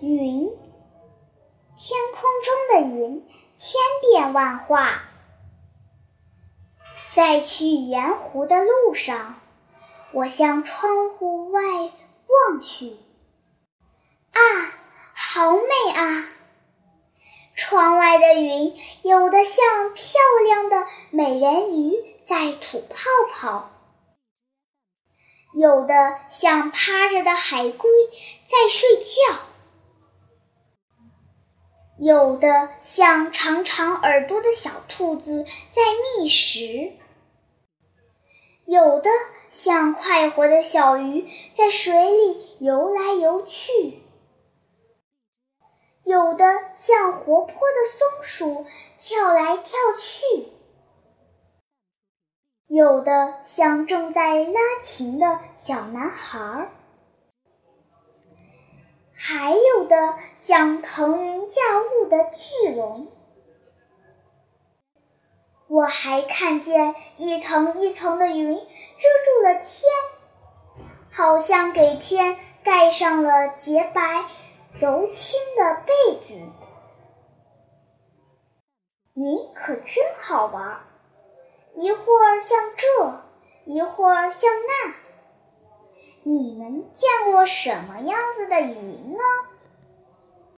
云，天空中的云千变万化。在去盐湖的路上，我向窗户外望去，啊，好美啊！窗外的云有的像漂亮的美人鱼在吐泡泡，有的像趴着的海龟在睡觉。有的像长长耳朵的小兔子在觅食，有的像快活的小鱼在水里游来游去，有的像活泼的松鼠跳来跳去，有的像正在拉琴的小男孩儿。还有的像腾云驾雾的巨龙，我还看见一层一层的云遮住了天，好像给天盖上了洁白柔轻的被子。云可真好玩，一会儿像这，一会儿像那。你们见过什么样子的云呢？